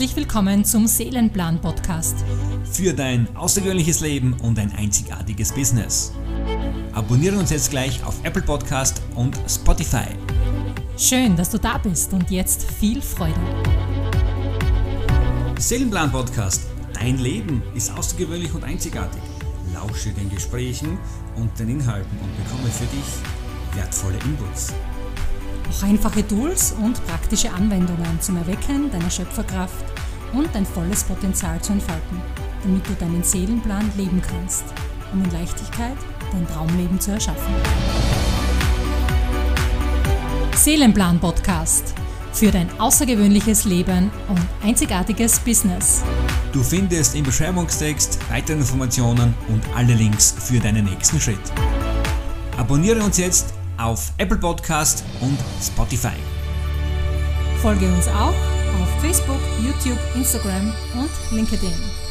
willkommen zum Seelenplan Podcast. Für dein außergewöhnliches Leben und ein einzigartiges Business. Abonniere uns jetzt gleich auf Apple Podcast und Spotify. Schön, dass du da bist und jetzt viel Freude. Seelenplan Podcast. Dein Leben ist außergewöhnlich und einzigartig. Lausche den Gesprächen und den Inhalten und bekomme für dich wertvolle Inputs. Auch einfache Tools und praktische Anwendungen zum Erwecken deiner Schöpferkraft und dein volles Potenzial zu entfalten, damit du deinen Seelenplan leben kannst, um in Leichtigkeit dein Traumleben zu erschaffen. Seelenplan Podcast für dein außergewöhnliches Leben und einzigartiges Business. Du findest im Beschreibungstext weitere Informationen und alle Links für deinen nächsten Schritt. Abonniere uns jetzt auf Apple Podcast und Spotify. Folge uns auch auf Facebook, YouTube, Instagram und LinkedIn.